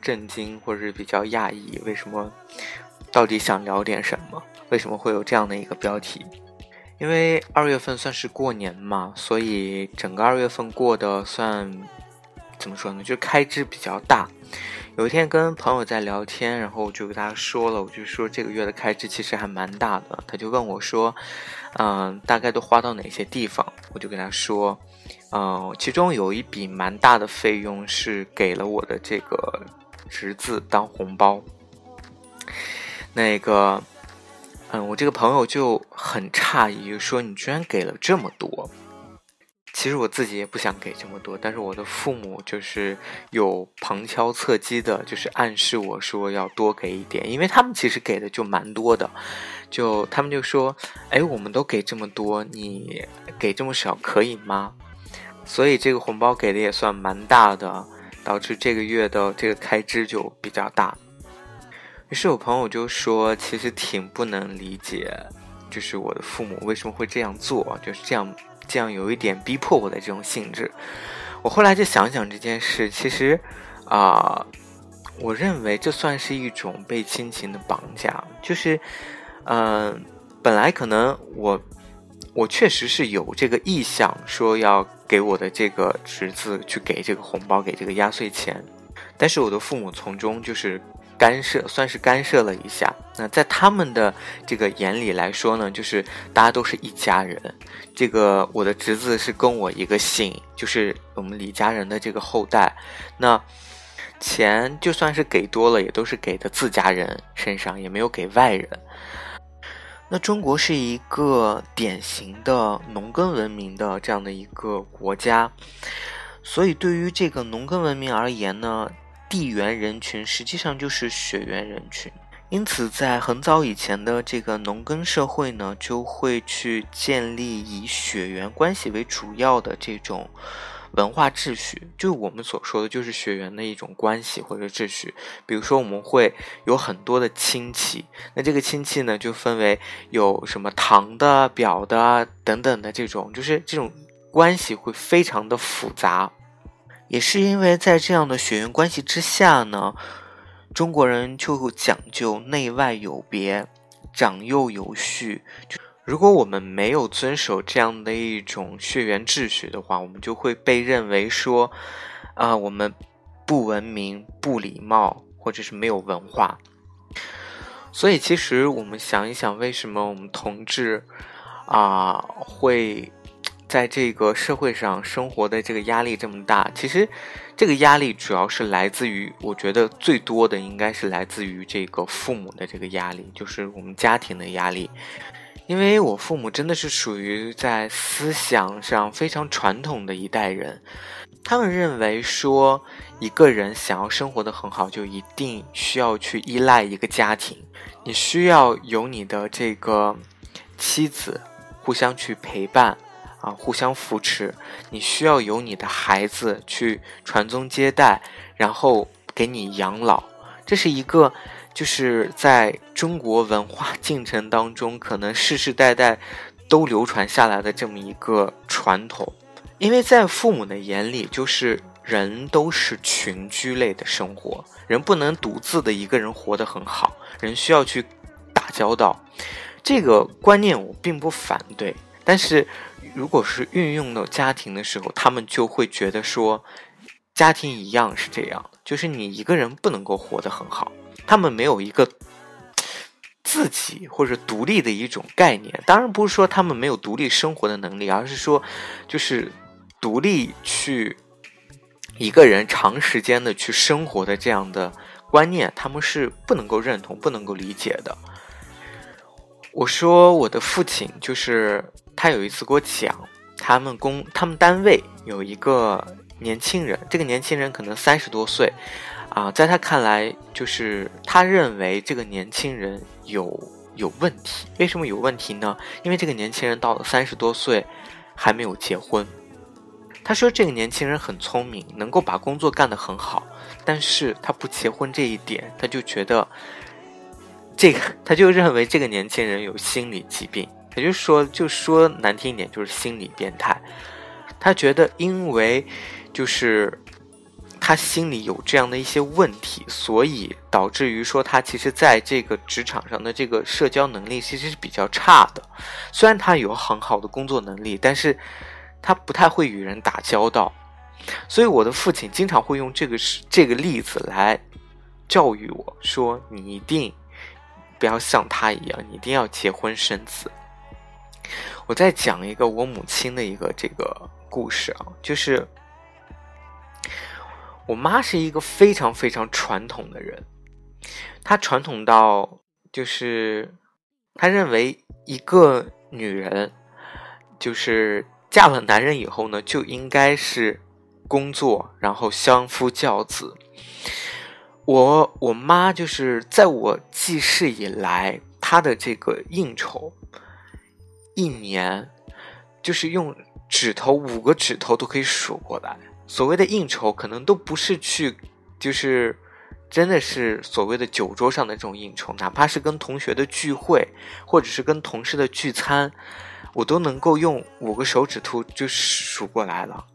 震惊或者是比较讶异，为什么？到底想聊点什么？为什么会有这样的一个标题？因为二月份算是过年嘛，所以整个二月份过得算怎么说呢？就开支比较大。有一天跟朋友在聊天，然后我就跟他说了，我就说这个月的开支其实还蛮大的。他就问我说：“嗯，大概都花到哪些地方？”我就跟他说：“嗯，其中有一笔蛮大的费用是给了我的这个。”侄子当红包，那个，嗯，我这个朋友就很诧异，说你居然给了这么多。其实我自己也不想给这么多，但是我的父母就是有旁敲侧击的，就是暗示我说要多给一点，因为他们其实给的就蛮多的，就他们就说，哎，我们都给这么多，你给这么少可以吗？所以这个红包给的也算蛮大的。导致这个月的这个开支就比较大，于是我朋友就说，其实挺不能理解，就是我的父母为什么会这样做，就是这样这样有一点逼迫我的这种性质。我后来就想想这件事，其实啊，我认为这算是一种被亲情的绑架，就是嗯，本来可能我。我确实是有这个意向，说要给我的这个侄子去给这个红包，给这个压岁钱，但是我的父母从中就是干涉，算是干涉了一下。那在他们的这个眼里来说呢，就是大家都是一家人，这个我的侄子是跟我一个姓，就是我们李家人的这个后代，那钱就算是给多了，也都是给的自家人身上，也没有给外人。那中国是一个典型的农耕文明的这样的一个国家，所以对于这个农耕文明而言呢，地缘人群实际上就是血缘人群。因此，在很早以前的这个农耕社会呢，就会去建立以血缘关系为主要的这种。文化秩序，就我们所说的，就是血缘的一种关系或者秩序。比如说，我们会有很多的亲戚，那这个亲戚呢，就分为有什么堂的、表的等等的这种，就是这种关系会非常的复杂。也是因为在这样的血缘关系之下呢，中国人就讲究内外有别，长幼有序。如果我们没有遵守这样的一种血缘秩序的话，我们就会被认为说，啊，我们不文明、不礼貌，或者是没有文化。所以，其实我们想一想，为什么我们同志啊会在这个社会上生活的这个压力这么大？其实，这个压力主要是来自于，我觉得最多的应该是来自于这个父母的这个压力，就是我们家庭的压力。因为我父母真的是属于在思想上非常传统的一代人，他们认为说一个人想要生活的很好，就一定需要去依赖一个家庭，你需要有你的这个妻子互相去陪伴啊，互相扶持，你需要有你的孩子去传宗接代，然后给你养老，这是一个。就是在中国文化进程当中，可能世世代代都流传下来的这么一个传统，因为在父母的眼里，就是人都是群居类的生活，人不能独自的一个人活得很好，人需要去打交道。这个观念我并不反对，但是如果是运用到家庭的时候，他们就会觉得说，家庭一样是这样，就是你一个人不能够活得很好。他们没有一个自己或者独立的一种概念，当然不是说他们没有独立生活的能力，而是说，就是独立去一个人长时间的去生活的这样的观念，他们是不能够认同、不能够理解的。我说我的父亲就是他有一次给我讲，他们公他们单位有一个年轻人，这个年轻人可能三十多岁，啊，在他看来，就是他认为这个年轻人有有问题。为什么有问题呢？因为这个年轻人到了三十多岁还没有结婚。他说这个年轻人很聪明，能够把工作干得很好，但是他不结婚这一点，他就觉得这个，他就认为这个年轻人有心理疾病。也就是说，就说难听一点，就是心理变态。他觉得，因为就是他心里有这样的一些问题，所以导致于说他其实在这个职场上的这个社交能力其实是比较差的。虽然他有很好的工作能力，但是他不太会与人打交道。所以我的父亲经常会用这个这个例子来教育我说：“你一定不要像他一样，你一定要结婚生子。”我再讲一个我母亲的一个这个故事啊，就是我妈是一个非常非常传统的人，她传统到就是她认为一个女人就是嫁了男人以后呢，就应该是工作，然后相夫教子。我我妈就是在我记事以来，她的这个应酬。一年，就是用指头五个指头都可以数过来。所谓的应酬，可能都不是去，就是真的是所谓的酒桌上的这种应酬，哪怕是跟同学的聚会，或者是跟同事的聚餐，我都能够用五个手指头就数过来了。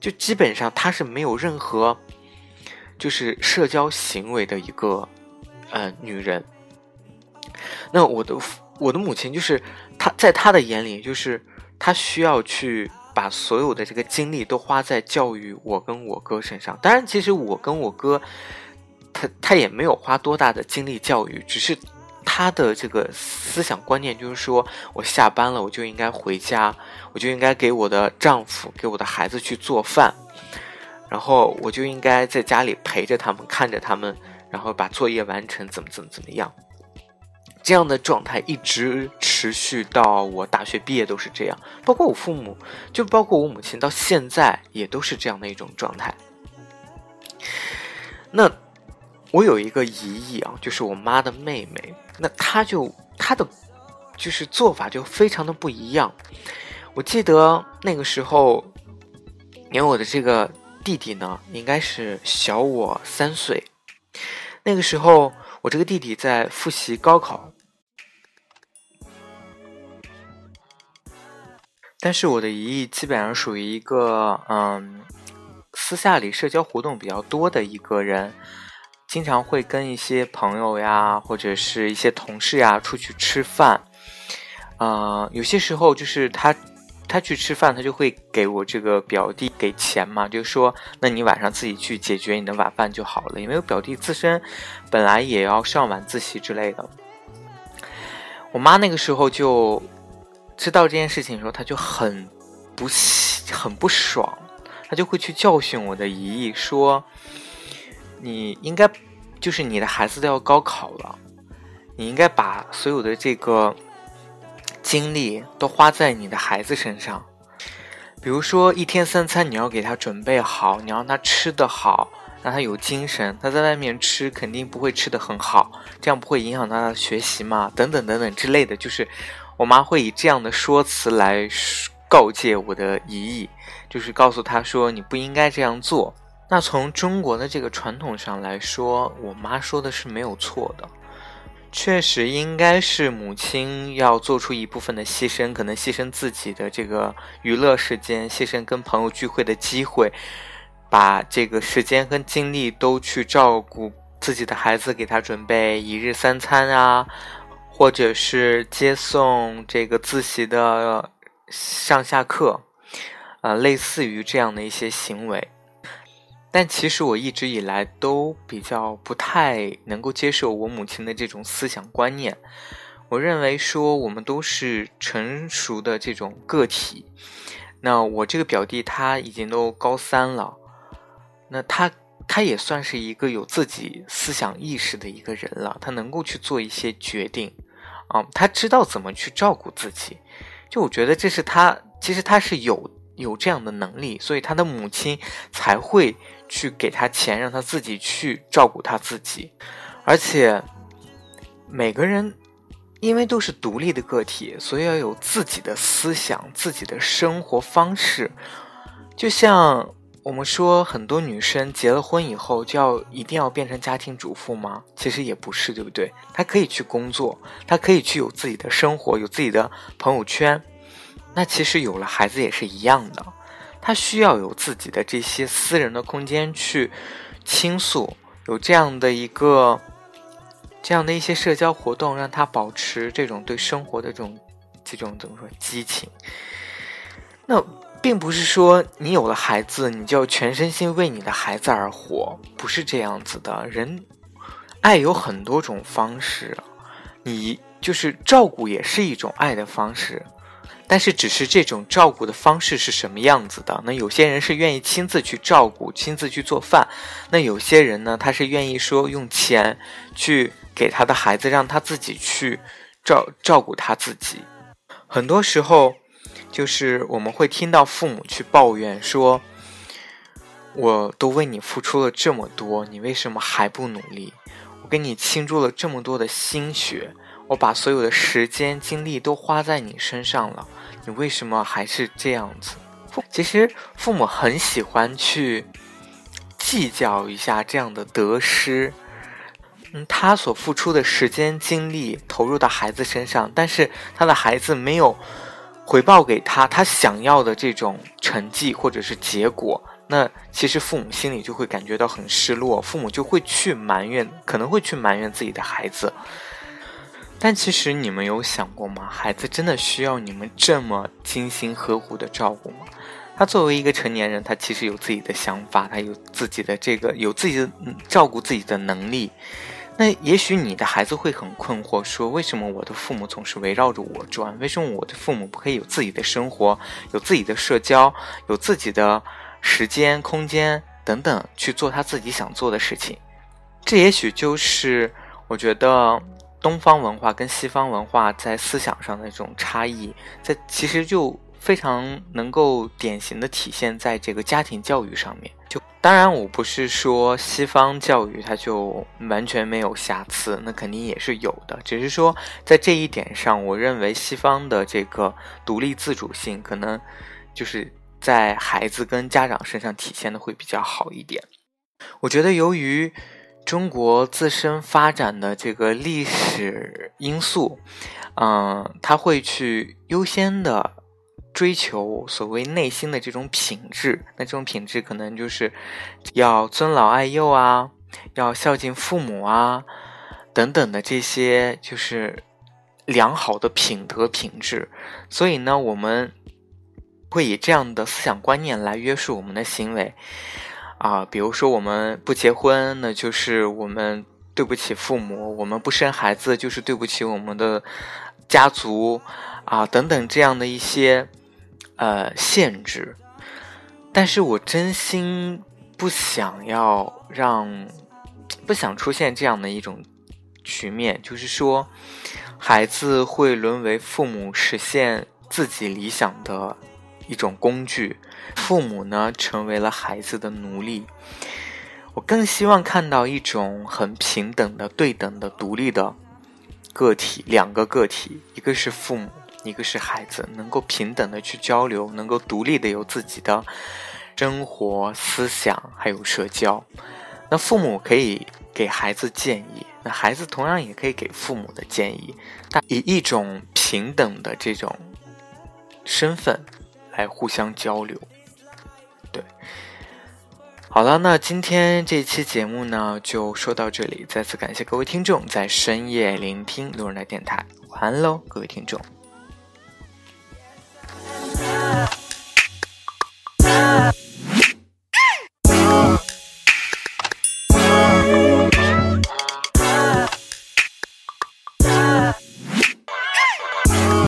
就基本上他是没有任何，就是社交行为的一个，呃，女人。那我的。我的母亲就是她，在她的眼里，就是她需要去把所有的这个精力都花在教育我跟我哥身上。当然，其实我跟我哥，他他也没有花多大的精力教育，只是他的这个思想观念就是说，我下班了我就应该回家，我就应该给我的丈夫、给我的孩子去做饭，然后我就应该在家里陪着他们，看着他们，然后把作业完成，怎么怎么怎么样。这样的状态一直持续到我大学毕业都是这样，包括我父母，就包括我母亲，到现在也都是这样的一种状态。那我有一个姨姨啊，就是我妈的妹妹，那她就她的就是做法就非常的不一样。我记得那个时候，因为我的这个弟弟呢，应该是小我三岁，那个时候。我这个弟弟在复习高考，但是我的姨姨基本上属于一个嗯，私下里社交活动比较多的一个人，经常会跟一些朋友呀，或者是一些同事呀出去吃饭，呃，有些时候就是他。他去吃饭，他就会给我这个表弟给钱嘛，就说那你晚上自己去解决你的晚饭就好了。因为我表弟自身本来也要上晚自习之类的。我妈那个时候就知道这件事情的时候，她就很不很不爽，她就会去教训我的姨姨说：“你应该就是你的孩子都要高考了，你应该把所有的这个。”精力都花在你的孩子身上，比如说一天三餐你要给他准备好，你让他吃得好，让他有精神。他在外面吃肯定不会吃得很好，这样不会影响他的学习嘛？等等等等之类的，就是我妈会以这样的说辞来告诫我的姨姨，就是告诉他说你不应该这样做。那从中国的这个传统上来说，我妈说的是没有错的。确实应该是母亲要做出一部分的牺牲，可能牺牲自己的这个娱乐时间，牺牲跟朋友聚会的机会，把这个时间跟精力都去照顾自己的孩子，给他准备一日三餐啊，或者是接送这个自习的上下课，呃，类似于这样的一些行为。但其实我一直以来都比较不太能够接受我母亲的这种思想观念。我认为说我们都是成熟的这种个体。那我这个表弟他已经都高三了，那他他也算是一个有自己思想意识的一个人了，他能够去做一些决定，啊，他知道怎么去照顾自己。就我觉得这是他，其实他是有。有这样的能力，所以他的母亲才会去给他钱，让他自己去照顾他自己。而且每个人因为都是独立的个体，所以要有自己的思想、自己的生活方式。就像我们说，很多女生结了婚以后就要一定要变成家庭主妇吗？其实也不是，对不对？她可以去工作，她可以去有自己的生活，有自己的朋友圈。那其实有了孩子也是一样的，他需要有自己的这些私人的空间去倾诉，有这样的一个这样的一些社交活动，让他保持这种对生活的这种这种怎么说激情。那并不是说你有了孩子，你就要全身心为你的孩子而活，不是这样子的。人爱有很多种方式，你就是照顾也是一种爱的方式。但是，只是这种照顾的方式是什么样子的？那有些人是愿意亲自去照顾，亲自去做饭；那有些人呢，他是愿意说用钱去给他的孩子，让他自己去照照顾他自己。很多时候，就是我们会听到父母去抱怨说：“我都为你付出了这么多，你为什么还不努力？我给你倾注了这么多的心血。”我把所有的时间精力都花在你身上了，你为什么还是这样子？其实父母很喜欢去计较一下这样的得失。嗯，他所付出的时间精力投入到孩子身上，但是他的孩子没有回报给他他想要的这种成绩或者是结果，那其实父母心里就会感觉到很失落，父母就会去埋怨，可能会去埋怨自己的孩子。但其实你们有想过吗？孩子真的需要你们这么精心呵护的照顾吗？他作为一个成年人，他其实有自己的想法，他有自己的这个有自己的照顾自己的能力。那也许你的孩子会很困惑，说为什么我的父母总是围绕着我转？为什么我的父母不可以有自己的生活，有自己的社交，有自己的时间、空间等等，去做他自己想做的事情？这也许就是我觉得。东方文化跟西方文化在思想上的这种差异，在其实就非常能够典型的体现在这个家庭教育上面。就当然，我不是说西方教育它就完全没有瑕疵，那肯定也是有的。只是说在这一点上，我认为西方的这个独立自主性，可能就是在孩子跟家长身上体现的会比较好一点。我觉得由于。中国自身发展的这个历史因素，嗯，他会去优先的追求所谓内心的这种品质。那这种品质可能就是要尊老爱幼啊，要孝敬父母啊，等等的这些就是良好的品德品质。所以呢，我们会以这样的思想观念来约束我们的行为。啊，比如说我们不结婚，那就是我们对不起父母；我们不生孩子，就是对不起我们的家族啊，等等这样的一些呃限制。但是我真心不想要让，不想出现这样的一种局面，就是说孩子会沦为父母实现自己理想的一种工具。父母呢，成为了孩子的奴隶。我更希望看到一种很平等的、对等的、独立的个体，两个个体，一个是父母，一个是孩子，能够平等的去交流，能够独立的有自己的生活、思想，还有社交。那父母可以给孩子建议，那孩子同样也可以给父母的建议，但以一种平等的这种身份来互相交流。对，好了，那今天这期节目呢，就说到这里。再次感谢各位听众在深夜聆听路人的电台，晚安喽，各位听众。